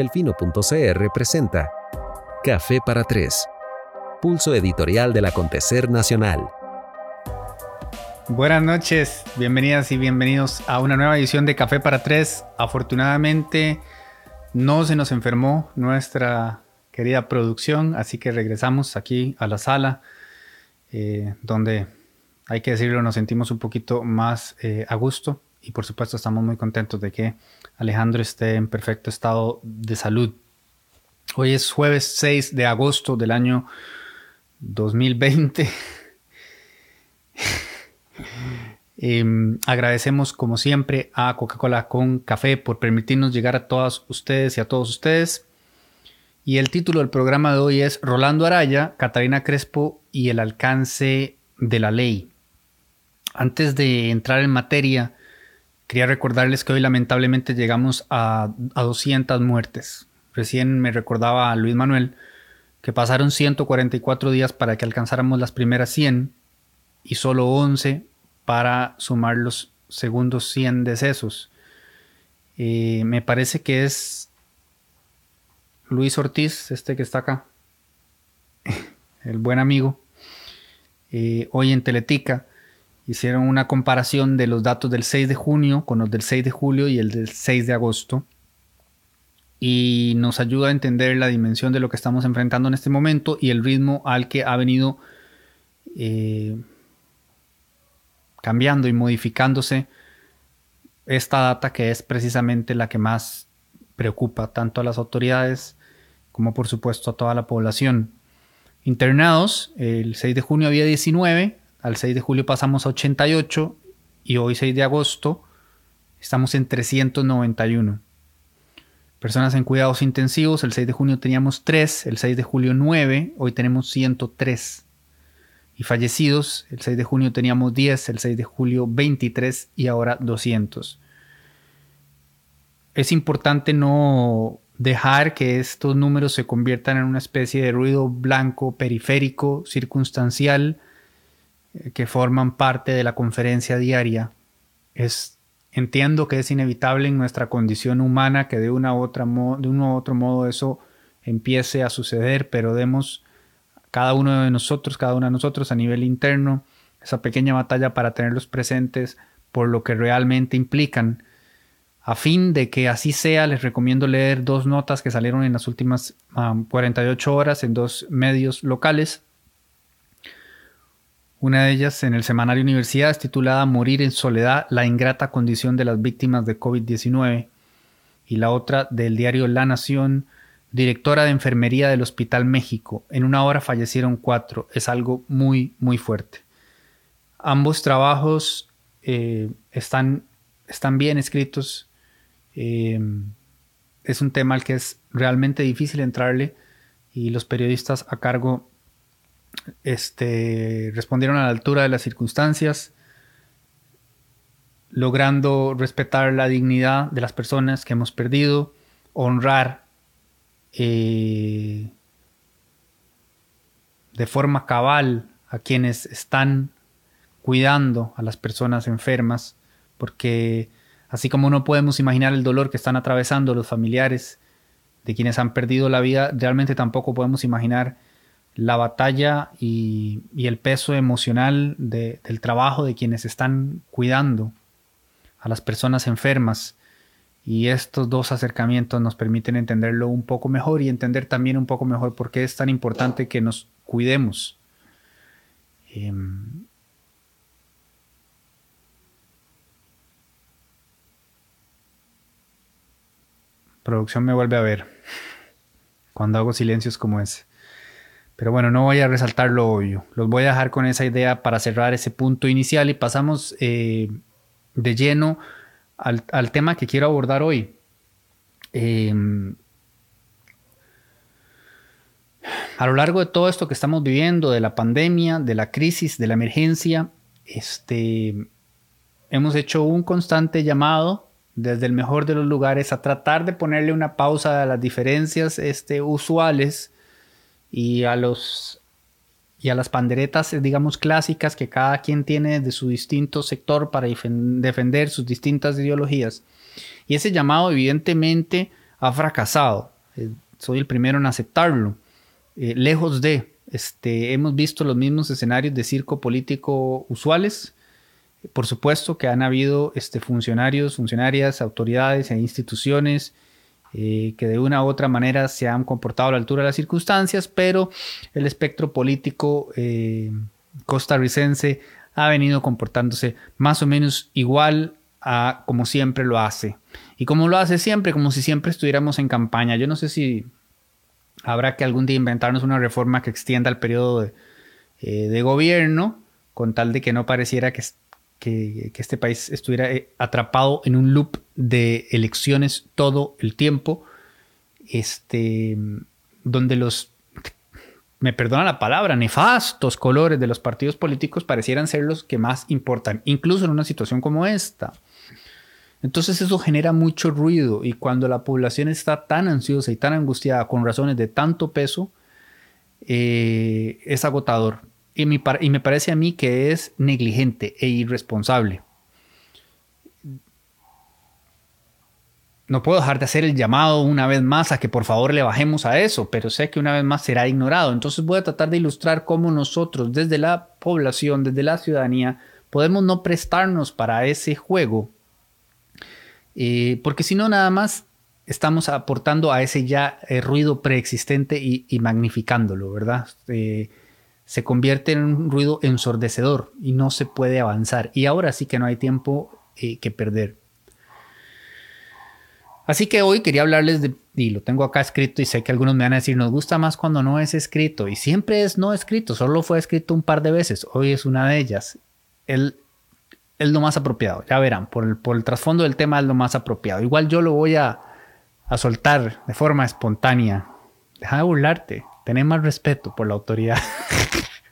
Delfino.cr presenta Café para Tres, pulso editorial del acontecer nacional. Buenas noches, bienvenidas y bienvenidos a una nueva edición de Café para Tres. Afortunadamente no se nos enfermó nuestra querida producción, así que regresamos aquí a la sala, eh, donde hay que decirlo, nos sentimos un poquito más eh, a gusto y por supuesto estamos muy contentos de que Alejandro esté en perfecto estado de salud. Hoy es jueves 6 de agosto del año 2020. Em, agradecemos como siempre a Coca-Cola con café por permitirnos llegar a todas ustedes y a todos ustedes. Y el título del programa de hoy es Rolando Araya, Catalina Crespo y el alcance de la ley. Antes de entrar en materia, Quería recordarles que hoy lamentablemente llegamos a, 200 muertes. Recién me recordaba a Luis Manuel que pasaron 144 días para que alcanzáramos las primeras 100 y solo 11 para sumar los segundos 100 decesos. Eh, me parece que es Luis Ortiz, este que está acá, el buen amigo, eh, hoy en Teletica, hicieron una comparación de los datos del 6 de junio con los del 6 de julio y el del 6 de agosto. Y nos ayuda a entender la dimensión de lo que estamos enfrentando en este momento y el ritmo al que ha venido eh, cambiando y modificándose esta data que es precisamente la que más preocupa tanto a las autoridades como por supuesto a toda la población. Internados, el 6 de junio había 19, al 6 de julio pasamos a 88 y hoy 6 de agosto estamos en 391. Personas en cuidados intensivos, el 6 de junio teníamos 3, el 6 de julio 9, hoy tenemos 103. Y fallecidos, el 6 de junio teníamos 10, el 6 de julio 23 y ahora 200. Es importante no dejar que estos números se conviertan en una especie de ruido blanco periférico, circunstancial, que forman parte de la conferencia diaria. Es, entiendo que es inevitable en nuestra condición humana que de, una u otra de uno u otro modo eso empiece a suceder, pero demos cada uno de nosotros, cada uno de nosotros a nivel interno, esa pequeña batalla para tenerlos presentes por lo que realmente implican. A fin de que así sea, les recomiendo leer dos notas que salieron en las últimas 48 horas en dos medios locales. Una de ellas en el semanario Universidad es titulada Morir en soledad, la ingrata condición de las víctimas de COVID-19 y la otra del diario La Nación, directora de enfermería del Hospital México. En una hora fallecieron cuatro. Es algo muy, muy fuerte. Ambos trabajos eh, están, están, bien escritos. Eh, es un tema al que es realmente difícil entrarle y los periodistas a cargo este, respondieron a la altura de las circunstancias, logrando respetar la dignidad de las personas que hemos perdido, honrar eh, de forma cabal a quienes están cuidando a las personas enfermas, porque así como no podemos imaginar el dolor que están atravesando los familiares de quienes han perdido la vida, realmente tampoco podemos imaginar la batalla y, el peso emocional del trabajo de quienes están cuidando a las personas enfermas. Y estos dos acercamientos nos permiten entenderlo un poco mejor y entender también un poco mejor por qué es tan importante que nos cuidemos. Em, producción me vuelve a ver cuando hago silencios como ese. Pero bueno, no voy a resaltar lo obvio. Los voy a dejar con esa idea para cerrar ese punto inicial y pasamos eh, de lleno al, tema que quiero abordar hoy. Em, a lo largo de todo esto que estamos viviendo, de la pandemia, de la crisis, de la emergencia, este, hemos hecho un constante llamado desde el mejor de los lugares a tratar de ponerle una pausa a las diferencias este, usuales y a los y a las panderetas, digamos, clásicas que cada quien tiene de su distinto sector para defender sus distintas ideologías. Y ese llamado, evidentemente, ha fracasado. Eh, soy el primero en aceptarlo. Eh, lejos de, este, hemos visto los mismos escenarios de circo político usuales. Por supuesto que han habido este, funcionarios, funcionarias, autoridades e instituciones eh, que de una u otra manera se han comportado a la altura de las circunstancias, pero el espectro político costarricense ha venido comportándose más o menos igual a como siempre lo hace. Y como lo hace siempre, como si siempre estuviéramos en campaña. Yo no sé si habrá que algún día inventarnos una reforma que extienda el periodo de, eh, gobierno, con tal de que no pareciera que, que, este país estuviera eh, atrapado en un loop de elecciones todo el tiempo, este, donde los me perdona la palabra, nefastos colores de los partidos políticos parecieran ser los que más importan, incluso en una situación como esta. Entonces eso genera mucho ruido y cuando la población está tan ansiosa y tan angustiada con razones de tanto peso, eh, es agotador. Y y me parece a mí que es negligente e irresponsable. No puedo dejar de hacer el llamado una vez más a que por favor le bajemos a eso, pero sé que una vez más será ignorado. Entonces voy a tratar de ilustrar cómo nosotros desde la población, desde la ciudadanía, podemos no prestarnos para ese juego, eh, porque si no nada más estamos aportando a ese ya eh, ruido preexistente y, magnificándolo, ¿verdad? Eh, se convierte en un ruido ensordecedor y no se puede avanzar. Y ahora sí que no hay tiempo que perder. Así que hoy quería hablarles de, y lo tengo acá escrito y sé que algunos me van a decir, nos gusta más cuando no es escrito y siempre es no escrito, solo fue escrito un par de veces, hoy es una de ellas. El, es lo más apropiado, ya verán, por el, por el trasfondo del tema es lo más apropiado. Igual yo lo voy a, soltar de forma espontánea. Deja de burlarte, tener más respeto por la autoridad.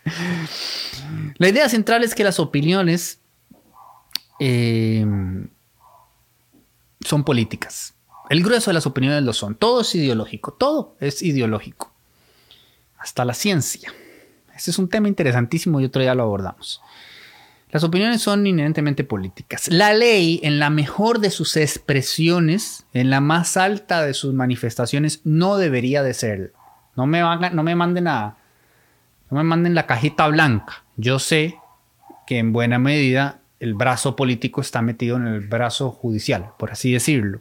la idea central es que las opiniones eh, son políticas. El grueso de las opiniones lo son. Todo es ideológico. Todo es ideológico. Hasta la ciencia. Ese es un tema interesantísimo y otro día lo abordamos. Las opiniones son inherentemente políticas. La ley, en la mejor de sus expresiones, en la más alta de sus manifestaciones, no debería de ser. No me, no me manden no me manden la cajita blanca. Yo sé que en buena medida el brazo político está metido en el brazo judicial, por así decirlo.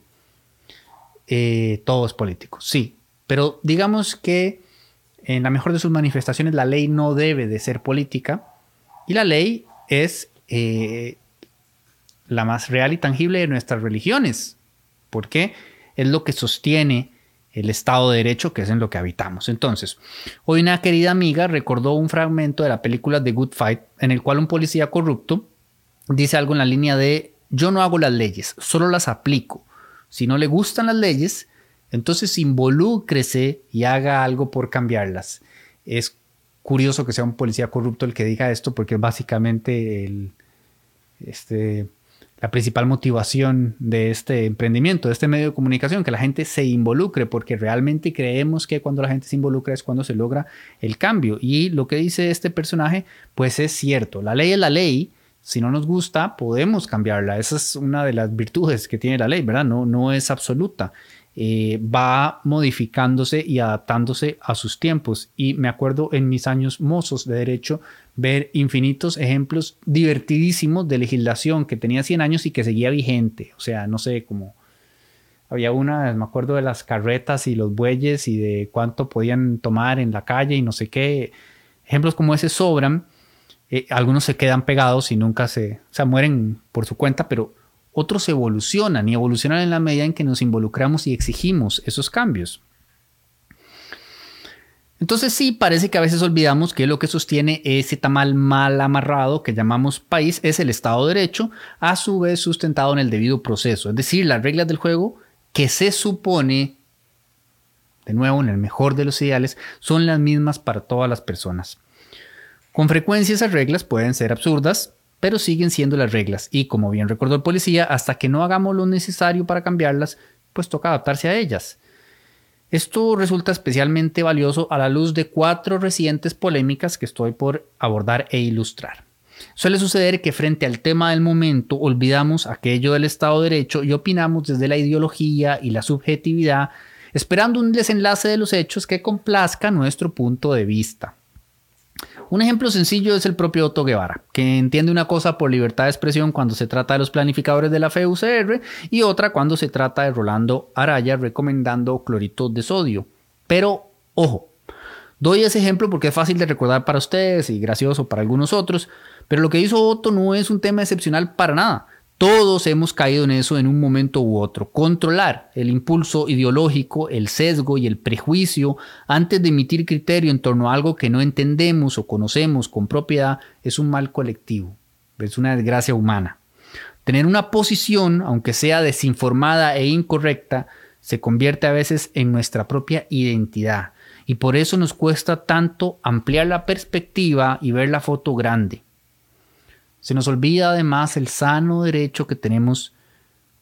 Eh, todo es político, sí. Pero digamos que en la mejor de sus manifestaciones la ley no debe de ser política y la ley es eh, la más real y tangible de nuestras religiones, porque es lo que sostiene el Estado de Derecho, que es en lo que habitamos. Entonces, hoy una querida amiga recordó un fragmento de la película The Good Fight, en el cual un policía corrupto dice algo en la línea de yo no hago las leyes, solo las aplico. Si no le gustan las leyes, entonces involúcrese y haga algo por cambiarlas. Es curioso que sea un policía corrupto el que diga esto porque es básicamente este, la principal motivación de este emprendimiento, de este medio de comunicación, que la gente se involucre, porque realmente creemos que cuando la gente se involucra es cuando se logra el cambio. Y lo que dice este personaje, pues es cierto, la ley es la ley, si no nos gusta, podemos cambiarla. Esa es una de las virtudes que tiene la ley, ¿verdad? No, no es absoluta. Eh, va modificándose y adaptándose a sus tiempos. Y me acuerdo en mis años mozos de derecho ver infinitos ejemplos divertidísimos de legislación que tenía 100 años y que seguía vigente. O sea, no sé, cómo había una, me acuerdo de las carretas y los bueyes y de cuánto podían tomar en la calle y no sé qué. Ejemplos como ese sobran eh, algunos se quedan pegados y nunca se, o sea, mueren por su cuenta, pero otros evolucionan y evolucionan en la medida en que nos involucramos y exigimos esos cambios. Entonces sí, parece que a veces olvidamos que lo que sostiene ese tamal mal amarrado que llamamos país es el Estado de Derecho, a su vez sustentado en el debido proceso, es decir, las reglas del juego que se supone, de nuevo, en el mejor de los ideales, son las mismas para todas las personas. Con frecuencia esas reglas pueden ser absurdas, pero siguen siendo las reglas y como bien recordó el policía, hasta que no hagamos lo necesario para cambiarlas, pues toca adaptarse a ellas. Esto resulta especialmente valioso a la luz de cuatro recientes polémicas que estoy por abordar e ilustrar. Suele suceder que frente al tema del momento olvidamos aquello del Estado de Derecho y opinamos desde la ideología y la subjetividad, esperando un desenlace de los hechos que complazca nuestro punto de vista. Un ejemplo sencillo es el propio Otto Guevara, que entiende una cosa por libertad de expresión cuando se trata de los planificadores de la FEUCR y otra cuando se trata de Rolando Araya recomendando clorito de sodio. Pero, ojo, doy ese ejemplo porque es fácil de recordar para ustedes y gracioso para algunos otros, pero lo que hizo Otto no es un tema excepcional para nada. Todos hemos caído en eso en un momento u otro. Controlar el impulso ideológico, el sesgo y el prejuicio antes de emitir criterio en torno a algo que no entendemos o conocemos con propiedad es un mal colectivo, es una desgracia humana. Tener una posición, aunque sea desinformada e incorrecta, se convierte a veces en nuestra propia identidad y por eso nos cuesta tanto ampliar la perspectiva y ver la foto grande. Se nos olvida además el sano derecho que tenemos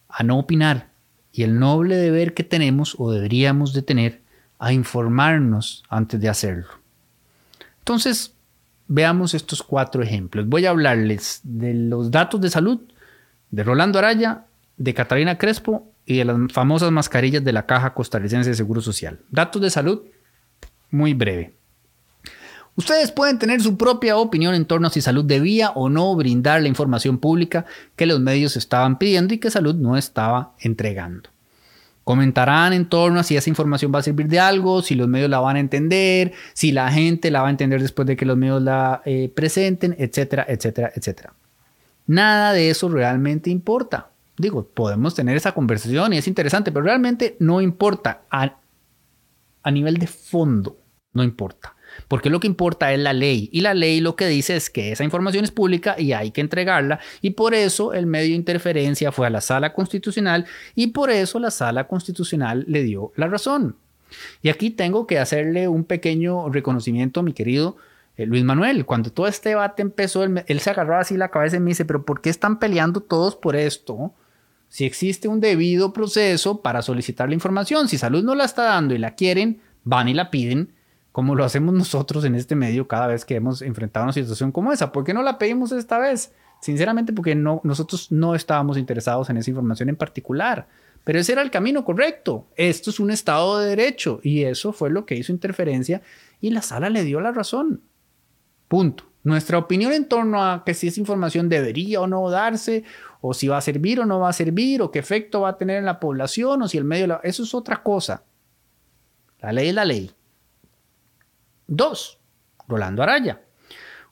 a no opinar y el noble deber que tenemos o deberíamos de tener a informarnos antes de hacerlo. Entonces, veamos estos cuatro ejemplos. Voy a hablarles de los datos de salud de Rolando Araya, de Catalina Crespo y de las famosas mascarillas de la Caja Costarricense de Seguro Social. Datos de salud, muy breve. Ustedes pueden tener su propia opinión en torno a si salud debía o no brindar la información pública que los medios estaban pidiendo y que salud no estaba entregando. Comentarán en torno a si esa información va a servir de algo, si los medios la van a entender, si la gente la va a entender después de que los medios la eh, presenten, etcétera, etcétera, etcétera. Nada de eso realmente importa. Digo, podemos tener esa conversación y es interesante, pero realmente no importa. a nivel de fondo, no importa. Porque lo que importa es la ley y la ley lo que dice es que esa información es pública y hay que entregarla y por eso el medio de interferencia fue a la sala constitucional y por eso la sala constitucional le dio la razón. Y aquí tengo que hacerle un pequeño reconocimiento a mi querido eh, Luis Manuel. Cuando todo este debate empezó, él, él se agarró así la cabeza y me dice, pero ¿por qué están peleando todos por esto? Si existe un debido proceso para solicitar la información, si salud no la está dando y la quieren, van y la piden como lo hacemos nosotros en este medio cada vez que hemos enfrentado una situación como esa. ¿Por qué no la pedimos esta vez? Sinceramente, porque no, nosotros no estábamos interesados en esa información en particular. Pero ese era el camino correcto. Esto es un Estado de Derecho y eso fue lo que hizo interferencia y la sala le dio la razón. Punto. Nuestra opinión en torno a que si esa información debería o no darse, o si va a servir o no va a servir, o qué efecto va a tener en la población, o si el medio... Eso es otra cosa. La ley es la ley. Dos, Rolando Araya.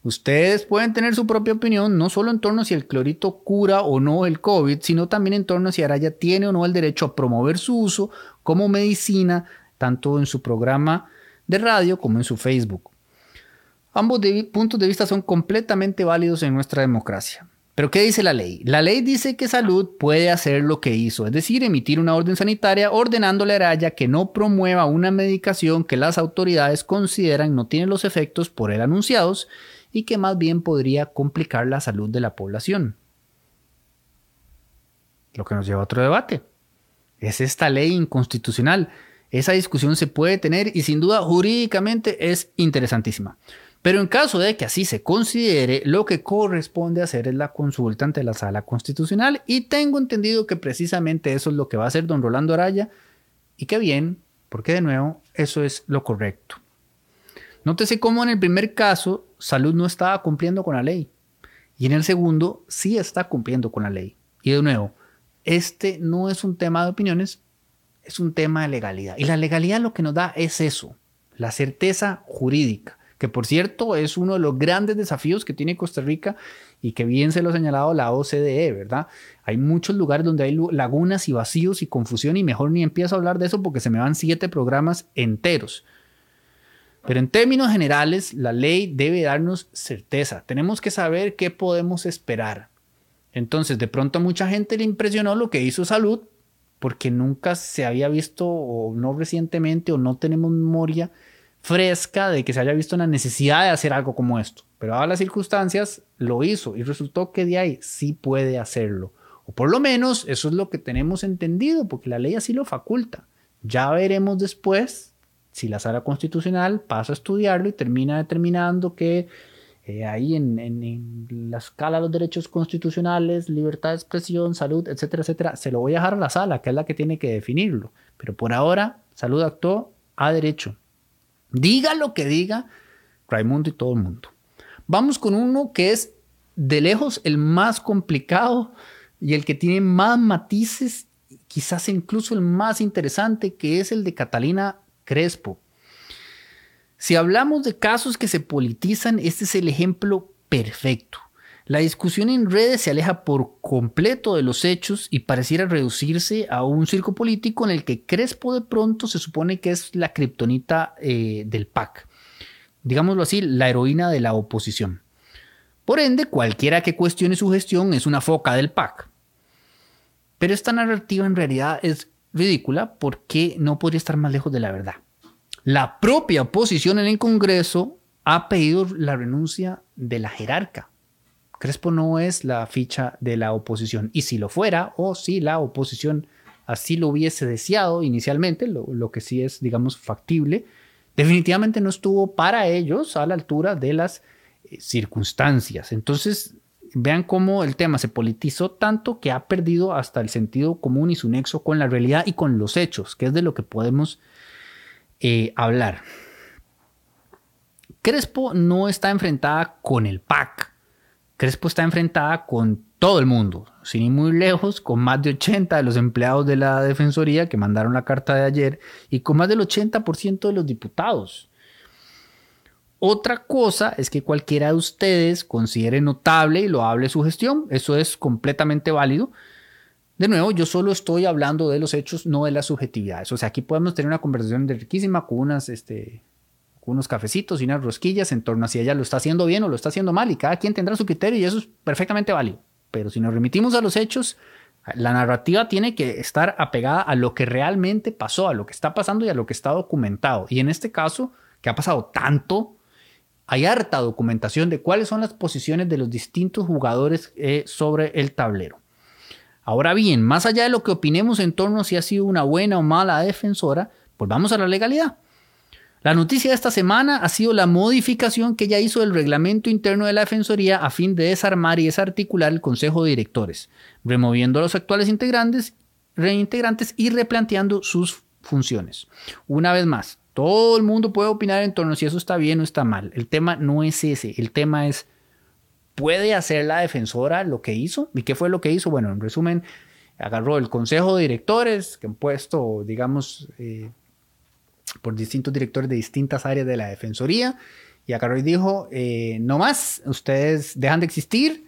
Ustedes pueden tener su propia opinión no solo en torno a si el clorito cura o no el COVID, sino también en torno a si Araya tiene o no el derecho a promover su uso como medicina, tanto en su programa de radio como en su Facebook. Ambos puntos de vista son completamente válidos en nuestra democracia. Pero ¿qué dice la ley? La ley dice que salud puede hacer lo que hizo, es decir, emitir una orden sanitaria ordenándole a Araya que no promueva una medicación que las autoridades consideran no tiene los efectos por él anunciados y que más bien podría complicar la salud de la población. Lo que nos lleva a otro debate. ¿Es esta ley inconstitucional? Esa discusión se puede tener y sin duda jurídicamente es interesantísima. Pero en caso de que así se considere, lo que corresponde hacer es la consulta ante la sala constitucional y tengo entendido que precisamente eso es lo que va a hacer don Rolando Araya y qué bien, porque de nuevo eso es lo correcto. Nótese cómo en el primer caso Salud no estaba cumpliendo con la ley y en el segundo sí está cumpliendo con la ley. Y de nuevo, este no es un tema de opiniones, es un tema de legalidad. Y la legalidad lo que nos da es eso, la certeza jurídica que por cierto es uno de los grandes desafíos que tiene Costa Rica y que bien se lo ha señalado la OCDE, ¿verdad? Hay muchos lugares donde hay lagunas y vacíos y confusión y mejor ni empiezo a hablar de eso porque se me van siete programas enteros. Pero en términos generales, la ley debe darnos certeza. Tenemos que saber qué podemos esperar. Entonces, de pronto a mucha gente le impresionó lo que hizo Salud porque nunca se había visto o no recientemente o no tenemos memoria fresca de que se haya visto una necesidad de hacer algo como esto. Pero a las circunstancias lo hizo y resultó que de ahí sí puede hacerlo. O por lo menos eso es lo que tenemos entendido, porque la ley así lo faculta. Ya veremos después si la sala constitucional pasa a estudiarlo y termina determinando que eh, ahí en, en, la escala de los derechos constitucionales, libertad de expresión, salud, etcétera, etcétera, se lo voy a dejar a la sala, que es la que tiene que definirlo. Pero por ahora, salud actuó a derecho. Diga lo que diga Raimundo y todo el mundo. Vamos con uno que es de lejos el más complicado y el que tiene más matices, quizás incluso el más interesante, que es el de Catalina Crespo. Si hablamos de casos que se politizan, este es el ejemplo perfecto. La discusión en redes se aleja por completo de los hechos y pareciera reducirse a un circo político en el que Crespo de pronto se supone que es la kriptonita eh, del PAC. Digámoslo así, la heroína de la oposición. Por ende, cualquiera que cuestione su gestión es una foca del PAC. Pero esta narrativa en realidad es ridícula porque no podría estar más lejos de la verdad. La propia oposición en el Congreso ha pedido la renuncia de la jerarca. Crespo no es la ficha de la oposición. Y si lo fuera, o si la oposición así lo hubiese deseado inicialmente, lo, que sí es, digamos, factible, definitivamente no estuvo para ellos a la altura de las eh, circunstancias. Entonces, vean cómo el tema se politizó tanto que ha perdido hasta el sentido común y su nexo con la realidad y con los hechos, que es de lo que podemos eh, hablar. Crespo no está enfrentada con el PAC. Crespo está enfrentada con todo el mundo, sin ir muy lejos, con más de 80 de los empleados de la Defensoría que mandaron la carta de ayer y con más del 80% de los diputados. Otra cosa es que cualquiera de ustedes considere notable y lo hable su gestión, eso es completamente válido, de nuevo, yo solo estoy hablando de los hechos, no de las subjetividades. O sea, aquí podemos tener una conversación riquísima con, unas, este, unos cafecitos y unas rosquillas en torno a si ella lo está haciendo bien o lo está haciendo mal y cada quien tendrá su criterio y eso es perfectamente válido. Pero si nos remitimos a los hechos, la narrativa tiene que estar apegada a lo que realmente pasó, a lo que está pasando y a lo que está documentado. Y en este caso, que ha pasado tanto, hay harta documentación de cuáles son las posiciones de los distintos jugadores eh, sobre el tablero. Ahora bien, más allá de lo que opinemos en torno a si ha sido una buena o mala defensora, pues vamos a la legalidad. La noticia de esta semana ha sido la modificación que ya hizo el reglamento interno de la Defensoría a fin de desarmar y desarticular el Consejo de Directores, removiendo a los actuales integrantes, reintegrantes y replanteando sus funciones. Una vez más, todo el mundo puede opinar en torno a si eso está bien o está mal. El tema no es ese, el tema es ¿Puede hacer la defensora lo que hizo? ¿Y qué fue lo que hizo? Bueno, en resumen, agarró el consejo de directores que han puesto, digamos, eh, por distintos directores de distintas áreas de la defensoría y y dijo, eh, no más, ustedes dejan de existir,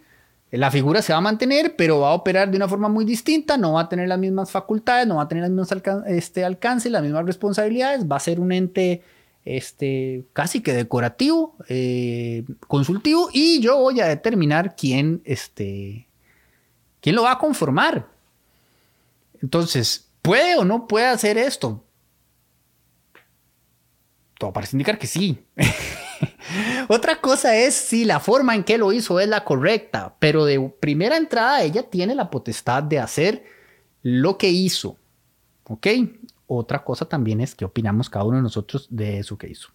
la figura se va a mantener, pero va a operar de una forma muy distinta, no va a tener las mismas facultades, no va a tener los mismos este, alcance, las mismas responsabilidades, va a ser un ente este, casi que decorativo, eh, consultivo, y yo voy a determinar quién, este, quién lo va a conformar. Entonces, ¿puede o no puede hacer esto? Todo parece indicar que sí. Otra cosa es si la forma en que lo hizo es la correcta, pero de primera entrada ella tiene la potestad de hacer lo que hizo. ¿Ok? Otra cosa también es que opinamos cada uno de nosotros de eso que hizo.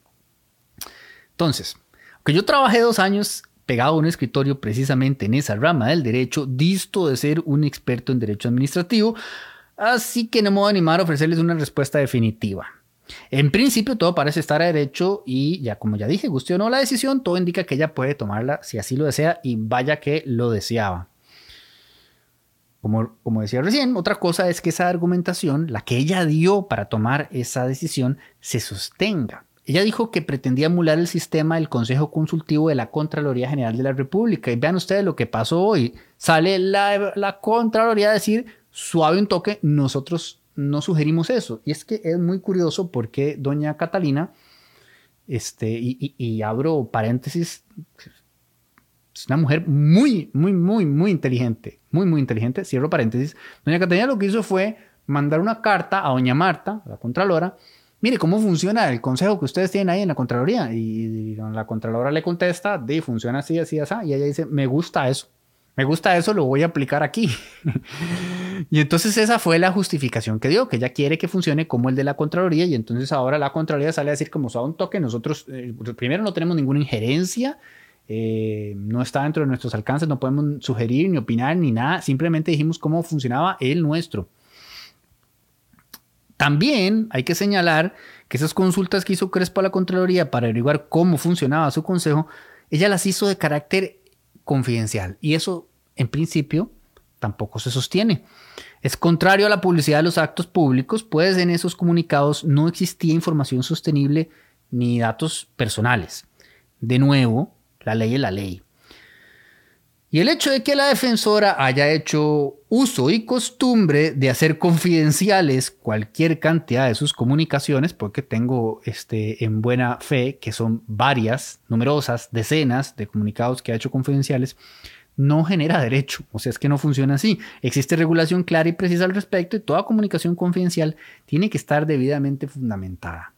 Entonces, aunque yo trabajé dos años pegado a un escritorio precisamente en esa rama del derecho, disto de ser un experto en derecho administrativo, así que no me voy a animar a ofrecerles una respuesta definitiva. En principio todo parece estar a derecho y ya como ya dije, guste o no la decisión, todo indica que ella puede tomarla si así lo desea y vaya que lo deseaba. Como, como decía recién, otra cosa es que esa argumentación, la que ella dio para tomar esa decisión, se sostenga. Ella dijo que pretendía emular el sistema del Consejo Consultivo de la Contraloría General de la República. Y vean ustedes lo que pasó hoy. Sale la, la Contraloría a decir, suave un toque, nosotros no sugerimos eso. Y es que es muy curioso porque doña Catalina, este, y, y abro paréntesis, es una mujer muy, muy, muy, muy inteligente. Muy, muy inteligente. Cierro paréntesis. Doña Catalina lo que hizo fue mandar una carta a doña Marta, la Contralora. Mire cómo funciona el consejo que ustedes tienen ahí en la Contraloría. Y, la Contralora le contesta, de funciona así, así, así. Y ella dice, me gusta eso. Me gusta eso, lo voy a aplicar aquí. y entonces esa fue la justificación que dio, que ella quiere que funcione como el de la Contraloría. Y entonces ahora la Contraloría sale a decir, como a un toque, nosotros, eh, primero no tenemos ninguna injerencia eh, no está dentro de nuestros alcances, no podemos sugerir ni opinar ni nada, simplemente dijimos cómo funcionaba el nuestro. También hay que señalar que esas consultas que hizo Crespo a la Contraloría para averiguar cómo funcionaba su consejo, ella las hizo de carácter confidencial y eso en principio tampoco se sostiene. Es contrario a la publicidad de los actos públicos, pues en esos comunicados no existía información sostenible ni datos personales. De nuevo, la ley es la ley. Y el hecho de que la defensora haya hecho uso y costumbre de hacer confidenciales cualquier cantidad de sus comunicaciones, porque tengo este, en buena fe que son varias, numerosas, decenas de comunicados que ha hecho confidenciales, no genera derecho. O sea, es que no funciona así. Existe regulación clara y precisa al respecto y toda comunicación confidencial tiene que estar debidamente fundamentada.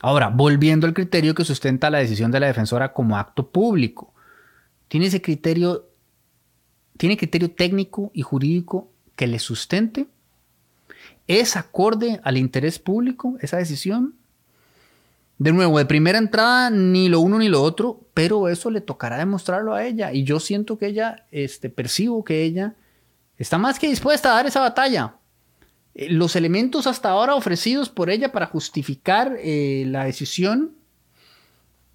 Ahora, volviendo al criterio que sustenta la decisión de la defensora como acto público tiene ese criterio, tiene criterio técnico y jurídico que le sustente. ¿Es acorde al interés público esa decisión? De nuevo, de primera entrada, ni lo uno ni lo otro, pero eso le tocará demostrarlo a ella. Y yo siento que ella, este, percibo que ella está más que dispuesta a dar esa batalla. Eh, los elementos hasta ahora ofrecidos por ella para justificar eh, la decisión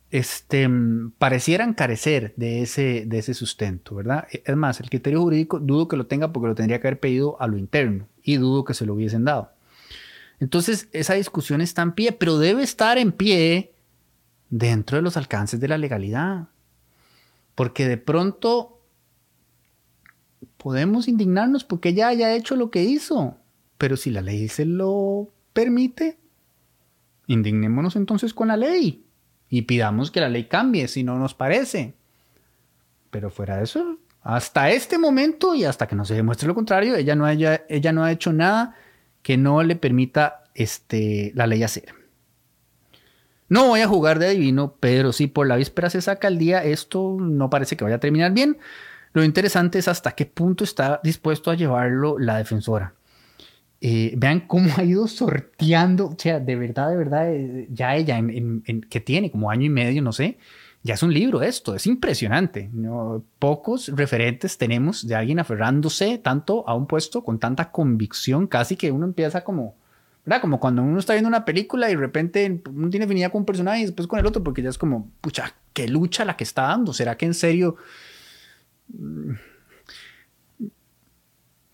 este, parecieran carecer de ese, de ese sustento, ¿verdad? Es más, el criterio jurídico dudo que lo tenga porque lo tendría que haber pedido a lo interno y dudo que se lo hubiesen dado. Entonces, esa discusión está en pie, pero debe estar en pie dentro de los alcances de la legalidad. Porque de pronto podemos indignarnos porque ella haya hecho lo que hizo, pero si la ley se lo permite, indignémonos entonces con la ley y pidamos que la ley cambie si no nos parece. Pero fuera de eso, hasta este momento y hasta que no se demuestre lo contrario, ella no, ella no ha hecho nada que no le permita este, la ley hacer. No voy a jugar de adivino, pero si por la víspera se saca el día, esto no parece que vaya a terminar bien. Lo interesante es hasta qué punto está dispuesto a llevarlo la defensora. Eh, vean cómo ha ido sorteando, o sea, de verdad, de verdad, eh, ya ella, en, que tiene como año y medio, no sé, ya es un libro esto, es impresionante. ¿no? Pocos referentes tenemos de alguien aferrándose tanto a un puesto con tanta convicción, casi que uno empieza como, ¿verdad? Como cuando uno está viendo una película y de repente uno tiene afinidad con un personaje y después con el otro, porque ya es como, pucha, qué lucha la que está dando, ¿será que en serio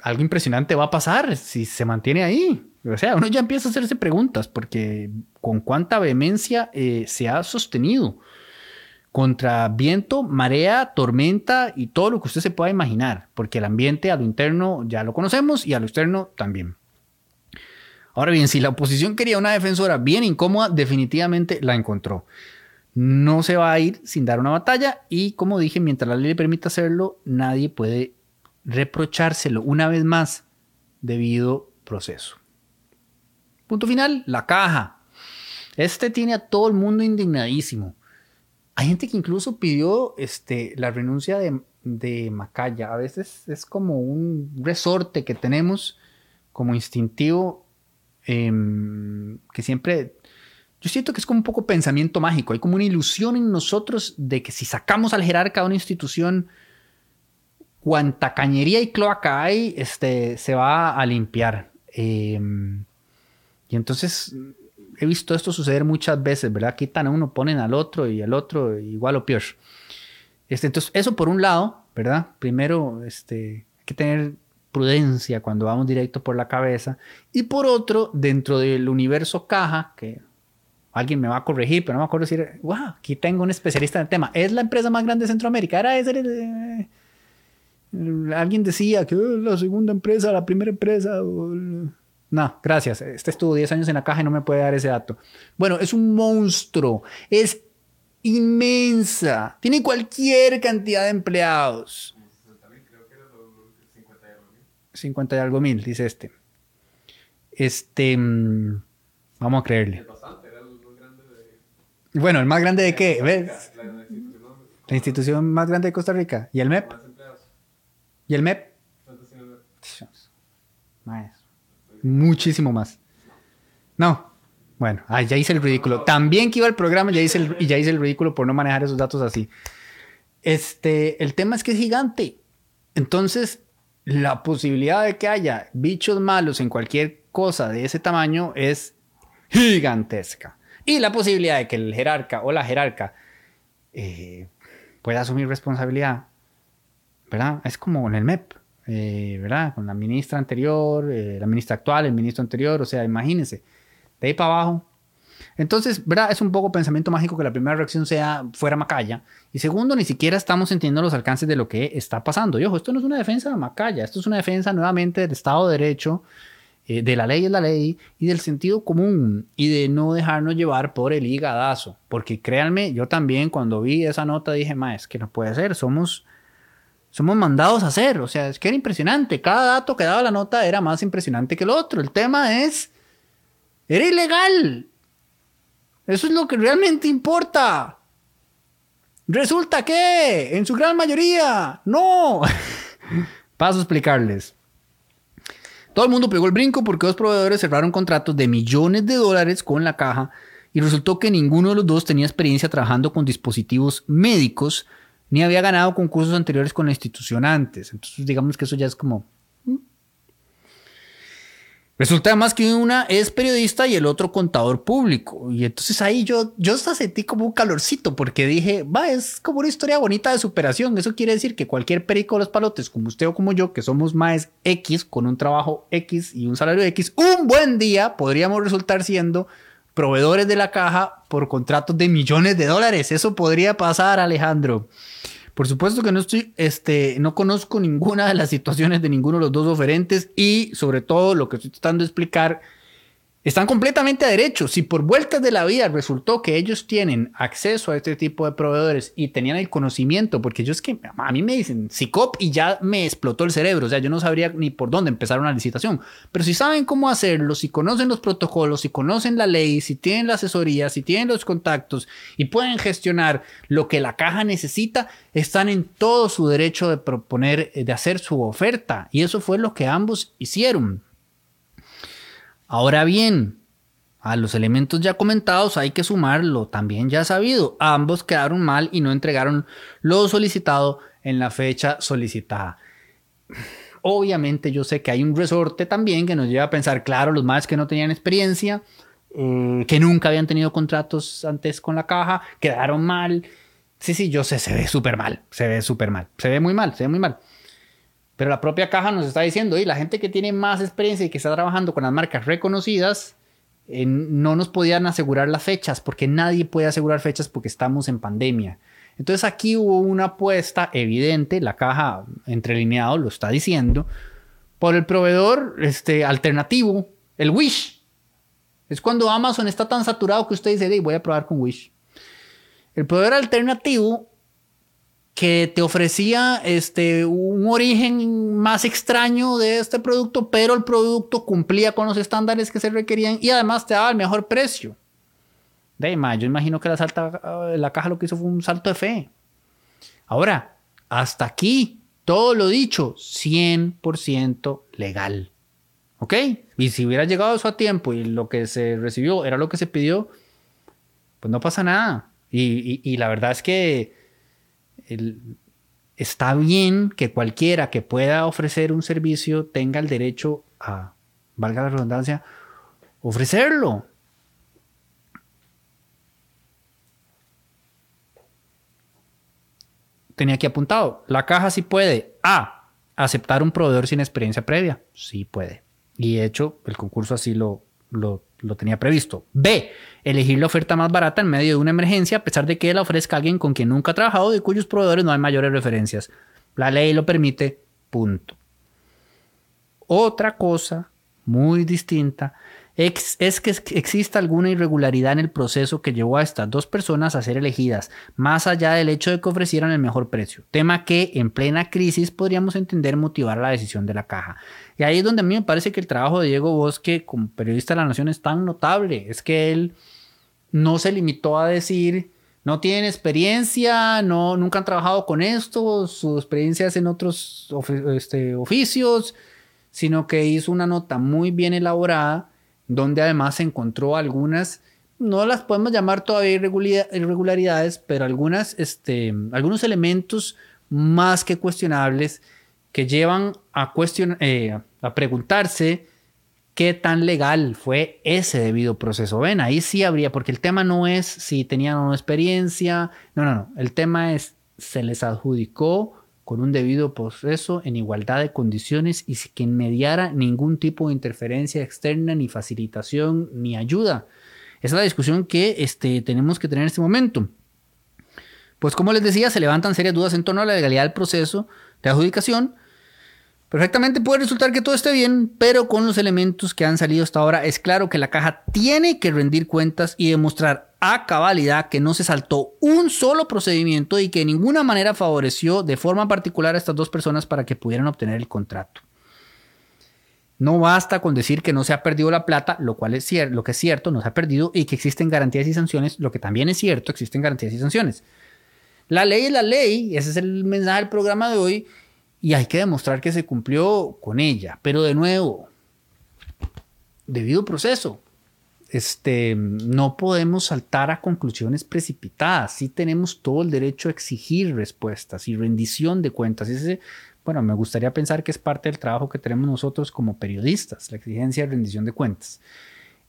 algo impresionante va a pasar si se mantiene ahí. O sea, uno ya empieza a hacerse preguntas porque con cuánta vehemencia eh, se ha sostenido contra viento, marea, tormenta y todo lo que usted se pueda imaginar, porque el ambiente a lo interno ya lo conocemos y a lo externo también. Ahora bien, si la oposición quería una defensora bien incómoda, definitivamente la encontró. No se va a ir sin dar una batalla y como dije, mientras la ley le permita hacerlo, nadie puede reprochárselo una vez más debido proceso. Punto final, la caja. Este tiene a todo el mundo indignadísimo. Hay gente que incluso pidió este, la renuncia de, de Macaya. A veces es como un resorte que tenemos como instintivo em, que siempre... Yo siento que es como un poco pensamiento mágico. Hay como una ilusión en nosotros de que si sacamos al jerarca de una institución cuanta cañería y cloaca hay, este, se va a limpiar. Em, y entonces he visto esto suceder muchas veces, ¿verdad? Quitan a uno, ponen al otro y al otro igual o peor. Este, entonces, eso por un lado, ¿verdad? Primero, este, hay que tener prudencia cuando vamos directo por la cabeza. Y por otro, dentro del universo caja, que alguien me va a corregir, pero no me acuerdo decir, wow, aquí tengo un especialista en el tema. Es la empresa más grande de Centroamérica. Era ese. Alguien decía que oh, la segunda empresa, la primera empresa. No, gracias. Este estuvo 10 años en la caja y no me puede dar ese dato. Bueno, es un monstruo. Es inmensa. Tiene cualquier cantidad de empleados. 50 y algo mil, dice este. Este. Mm, vamos a creerle. Bueno, ¿el más grande de qué? ¿Ves? La institución más grande de Costa Rica. ¿Y el MEP? ¿Y el MEP? Más. Muchísimo más. No. Bueno, ya hice el ridículo. También que iba al programa ya hice el, y ya hice el ridículo por no manejar esos datos así. Este, el tema es que es gigante. Entonces, la posibilidad de que haya bichos malos en cualquier cosa de ese tamaño es gigantesca. Y la posibilidad de que el jerarca o la jerarca eh, pueda asumir responsabilidad, ¿verdad? Es como en el MEP, eh, ¿verdad? Con la ministra anterior, eh, la ministra actual, el ministro anterior, o sea, imagínense, de ahí para abajo. Entonces, ¿verdad? Es un poco pensamiento mágico que la primera reacción sea fuera Macaya. Y segundo, ni siquiera estamos entendiendo los alcances de lo que está pasando. Y ojo, esto no es una defensa de Macaya, esto es una defensa nuevamente del Estado de Derecho, eh, de la ley es la ley y del sentido común y de no dejarnos llevar por el higadazo. Porque créanme, yo también cuando vi esa nota dije, ma, es que no puede ser, somos, somos mandados a hacer. O sea, es que era impresionante. Cada dato que daba la nota era más impresionante que el otro. El tema es, era ilegal. Eso es lo que realmente importa. Resulta que, en su gran mayoría, no. Paso a explicarles. Todo el mundo pegó el brinco porque dos proveedores cerraron contratos de millones de dólares con la caja y resultó que ninguno de los dos tenía experiencia trabajando con dispositivos médicos ni había ganado concursos anteriores con la institución antes. Entonces digamos que eso ya es como Resulta además que una es periodista y el otro contador público. Y entonces ahí yo, yo hasta sentí como un calorcito porque dije, va, es como una historia bonita de superación. Eso quiere decir que cualquier perico de los palotes, como usted o como yo, que somos más X, con un trabajo X y un salario X, un buen día podríamos resultar siendo proveedores de la caja por contratos de millones de dólares. Eso podría pasar, Alejandro. Por supuesto que no estoy, este, no conozco ninguna de las situaciones de ninguno de los dos oferentes y sobre todo lo que estoy tratando de explicar están completamente a derecho. Si por vueltas de la vida resultó que ellos tienen acceso a este tipo de proveedores y tenían el conocimiento, porque es que a mí me dicen SICOP y ya me explotó el cerebro, o sea, yo no sabría ni por dónde empezar una licitación. Pero si saben cómo hacerlo, si conocen los protocolos, si conocen la ley, si tienen la asesoría, si tienen los contactos y pueden gestionar lo que la caja necesita, están en todo su derecho de proponer, de hacer su oferta. Y eso fue lo que ambos hicieron. Ahora bien, a los elementos ya comentados hay que sumar lo también ya sabido. Ambos quedaron mal y no entregaron lo solicitado en la fecha solicitada. Obviamente yo sé que hay un resorte también que nos lleva a pensar, claro, los más que no tenían experiencia, eh, que nunca habían tenido contratos antes con la caja, quedaron mal. Sí, sí, yo sé, se ve súper mal, se ve súper mal, se ve muy mal, se ve muy mal. Pero la propia caja nos está diciendo, y la gente que tiene más experiencia y que está trabajando con las marcas reconocidas, eh, no nos podían asegurar las fechas, porque nadie puede asegurar fechas porque estamos en pandemia. Entonces aquí hubo una apuesta evidente, la caja entrelineado lo está diciendo, por el proveedor este, alternativo, el Wish. Es cuando Amazon está tan saturado que usted dice, voy a probar con Wish. El proveedor alternativo que te ofrecía este, un origen más extraño de este producto, pero el producto cumplía con los estándares que se requerían y además te daba el mejor precio. De yo imagino que la, salta, la caja lo que hizo fue un salto de fe. Ahora, hasta aquí, todo lo dicho, 100% legal. ¿Ok? Y si hubiera llegado eso a tiempo y lo que se recibió era lo que se pidió, pues no pasa nada. y la verdad es que está bien que cualquiera que pueda ofrecer un servicio tenga el derecho a, valga la redundancia, ofrecerlo. Tenía aquí apuntado, la caja sí puede A, aceptar un proveedor sin experiencia previa, sí puede. Y de hecho, el concurso así lo, lo lo tenía previsto. B. Elegir la oferta más barata en medio de una emergencia a pesar de que la ofrezca alguien con quien nunca ha trabajado y cuyos proveedores no hay mayores referencias. La ley lo permite. Punto. Otra cosa muy distinta es que exista alguna irregularidad en el proceso que llevó a estas dos personas a ser elegidas, más allá del hecho de que ofrecieran el mejor precio, tema que en plena crisis podríamos entender motivar la decisión de la caja. Y ahí es donde a mí me parece que el trabajo de Diego Bosque como periodista de la Nación es tan notable, es que él no se limitó a decir no tienen experiencia, no, nunca han trabajado con esto, su experiencia es en otros este, oficios, sino que hizo una nota muy bien elaborada donde además se encontró algunas, no las podemos llamar todavía irregularidades, pero algunas, este, algunos elementos más que cuestionables que llevan a, eh, a preguntarse qué tan legal fue ese debido proceso. Ven, ahí sí habría, porque el tema no es si tenían una experiencia, no, no, no, el tema es se les adjudicó con un debido proceso en igualdad de condiciones y sin mediara ningún tipo de interferencia externa, ni facilitación, ni ayuda. Esa es la discusión que este, tenemos que tener en este momento. Pues como les decía, se levantan serias dudas en torno a la legalidad del proceso de adjudicación. Perfectamente puede resultar que todo esté bien, pero con los elementos que han salido hasta ahora es claro que la caja tiene que rendir cuentas y demostrar a cabalidad que no se saltó un solo procedimiento y que de ninguna manera favoreció de forma particular a estas dos personas para que pudieran obtener el contrato. No basta con decir que no se ha perdido la plata, lo cual es cierto, lo que es cierto, no se ha perdido y que existen garantías y sanciones, lo que también es cierto, existen garantías y sanciones. La ley es la ley, ese es el mensaje del programa de hoy y hay que demostrar que se cumplió con ella, pero de nuevo, debido proceso este, no podemos saltar a conclusiones precipitadas. Sí tenemos todo el derecho a exigir respuestas y rendición de cuentas. Ese, bueno, me gustaría pensar que es parte del trabajo que tenemos nosotros como periodistas, la exigencia de rendición de cuentas.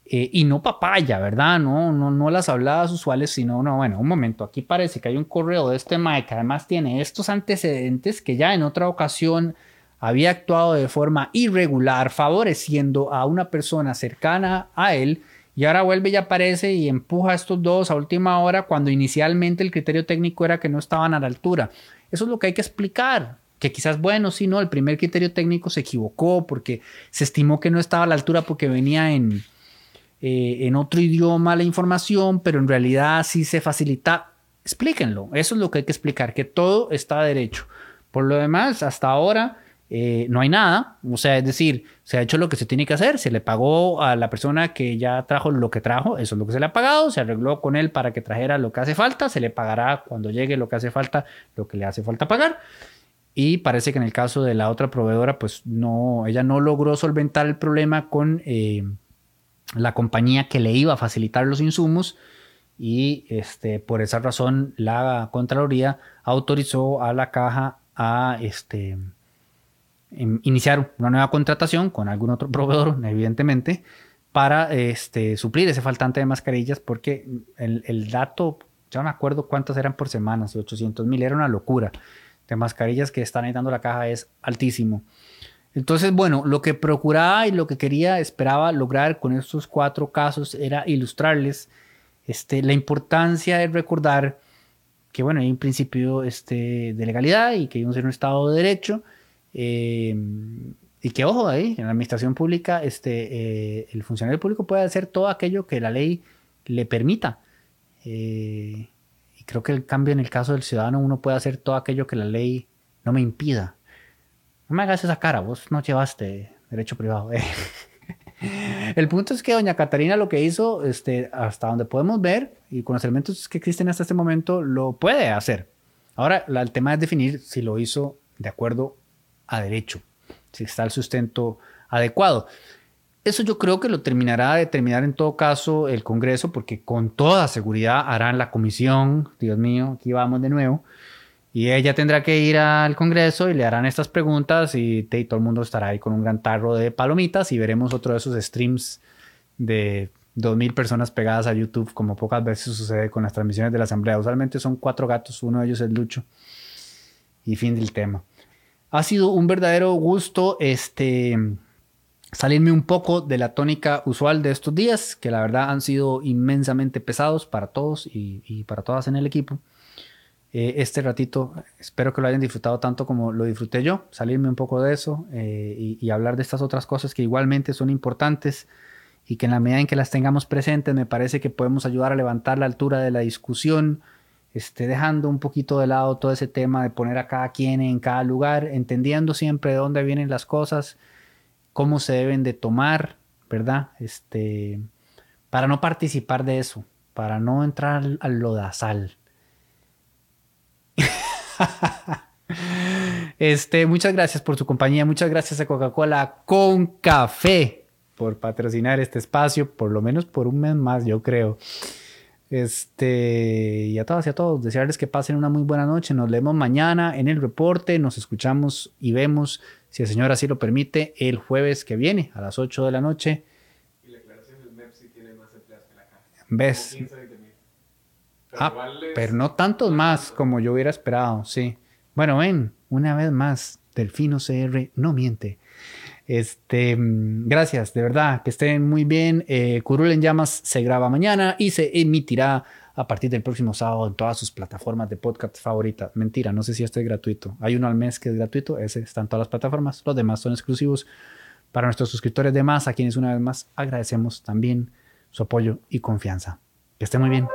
Eh, y no papaya, ¿verdad? No, no, no las habladas usuales, sino, no, bueno, un momento, aquí parece que hay un correo de este Mike que además tiene estos antecedentes que ya en otra ocasión había actuado de forma irregular, favoreciendo a una persona cercana a él y ahora vuelve y aparece y empuja a estos dos a última hora cuando inicialmente el criterio técnico era que no estaban a la altura. Eso es lo que hay que explicar. Que quizás, bueno, si no, el primer criterio técnico se equivocó porque se estimó que no estaba a la altura porque venía en, eh, en otro idioma la información, pero en realidad sí se facilita. Explíquenlo. Eso es lo que hay que explicar, que todo está derecho. Por lo demás, hasta ahora eh, no hay nada, o sea, es decir, se ha hecho lo que se tiene que hacer, se le pagó a la persona que ya trajo lo que trajo, eso es lo que se le ha pagado, se arregló con él para que trajera lo que hace falta, se le pagará cuando llegue lo que hace falta, lo que le hace falta pagar. Y parece que en el caso de la otra proveedora, pues no, ella no logró solventar el problema con eh, la compañía que le iba a facilitar los insumos y este, por esa razón la Contraloría autorizó a la caja a este, iniciar una nueva contratación con algún otro proveedor, evidentemente, para este, suplir ese faltante de mascarillas, porque el, dato, ya no me acuerdo cuántas eran por semana, 800 mil, era una locura de mascarillas que están editando la caja es altísimo. Entonces, bueno, lo que procuraba y lo que quería, esperaba lograr con estos cuatro casos era ilustrarles este, la importancia de recordar que, bueno, hay un principio este, de legalidad y que vivimos en un Estado de Derecho Em, y que ojo ahí, en la administración pública, este, eh, el funcionario público puede hacer todo aquello que la ley le permita. Eh, y creo que el cambio en el caso del ciudadano, uno puede hacer todo aquello que la ley no me impida. Me hagas esa cara, vos no llevaste derecho privado. Eh. El punto es que doña Catarina lo que hizo, este, hasta donde podemos ver, y con los elementos que existen hasta este momento, lo puede hacer. Ahora, el tema es definir si lo hizo de acuerdo a derecho, si está el sustento adecuado. Eso yo creo que lo terminará de determinar en todo caso el Congreso, porque con toda seguridad harán la comisión, Dios mío, aquí vamos de nuevo, y ella tendrá que ir al Congreso y le harán estas preguntas y, todo el mundo estará ahí con un gran tarro de palomitas y veremos otro de esos streams de 2.000 personas pegadas a YouTube, como pocas veces sucede con las transmisiones de la Asamblea. Usualmente son cuatro gatos, uno de ellos es Lucho. Y fin del tema. Ha sido un verdadero gusto este, salirme un poco de la tónica usual de estos días, que la verdad han sido inmensamente pesados para todos y, para todas en el equipo. Eh, este ratito espero que lo hayan disfrutado tanto como lo disfruté yo, salirme un poco de eso eh, y, y, hablar de estas otras cosas que igualmente son importantes y que en la medida en que las tengamos presentes me parece que podemos ayudar a levantar la altura de la discusión esté dejando un poquito de lado todo ese tema de poner a cada quien en cada lugar, entendiendo siempre de dónde vienen las cosas, cómo se deben de tomar, ¿verdad? Este, para no participar de eso, para no entrar al lodazal. este, muchas gracias por su compañía, muchas gracias a Coca-Cola con café por patrocinar este espacio, por lo menos por un mes más, yo creo. Este, y a todas y a todos, desearles que pasen una muy buena noche. Nos leemos mañana en el reporte, nos escuchamos y vemos, si el Señor así lo permite, el jueves que viene a las 8 de la noche. Y la aclaración del MEP sí tiene más empleados que la caja. ¿Ves? Ah, pero no tantos más como yo hubiera esperado, sí. Bueno, ven, una vez más, Delfino CR no miente. Este, mm, gracias, de verdad, que estén muy bien. Eh, Curul en Llamas se graba mañana y se emitirá a partir del próximo sábado en todas sus plataformas de podcast favoritas. Mentira, no sé si este es gratuito. Hay uno al mes que es gratuito, ese está en todas las plataformas. Los demás son exclusivos para nuestros suscriptores de más, a quienes una vez más agradecemos también su apoyo y confianza. Que estén muy bien.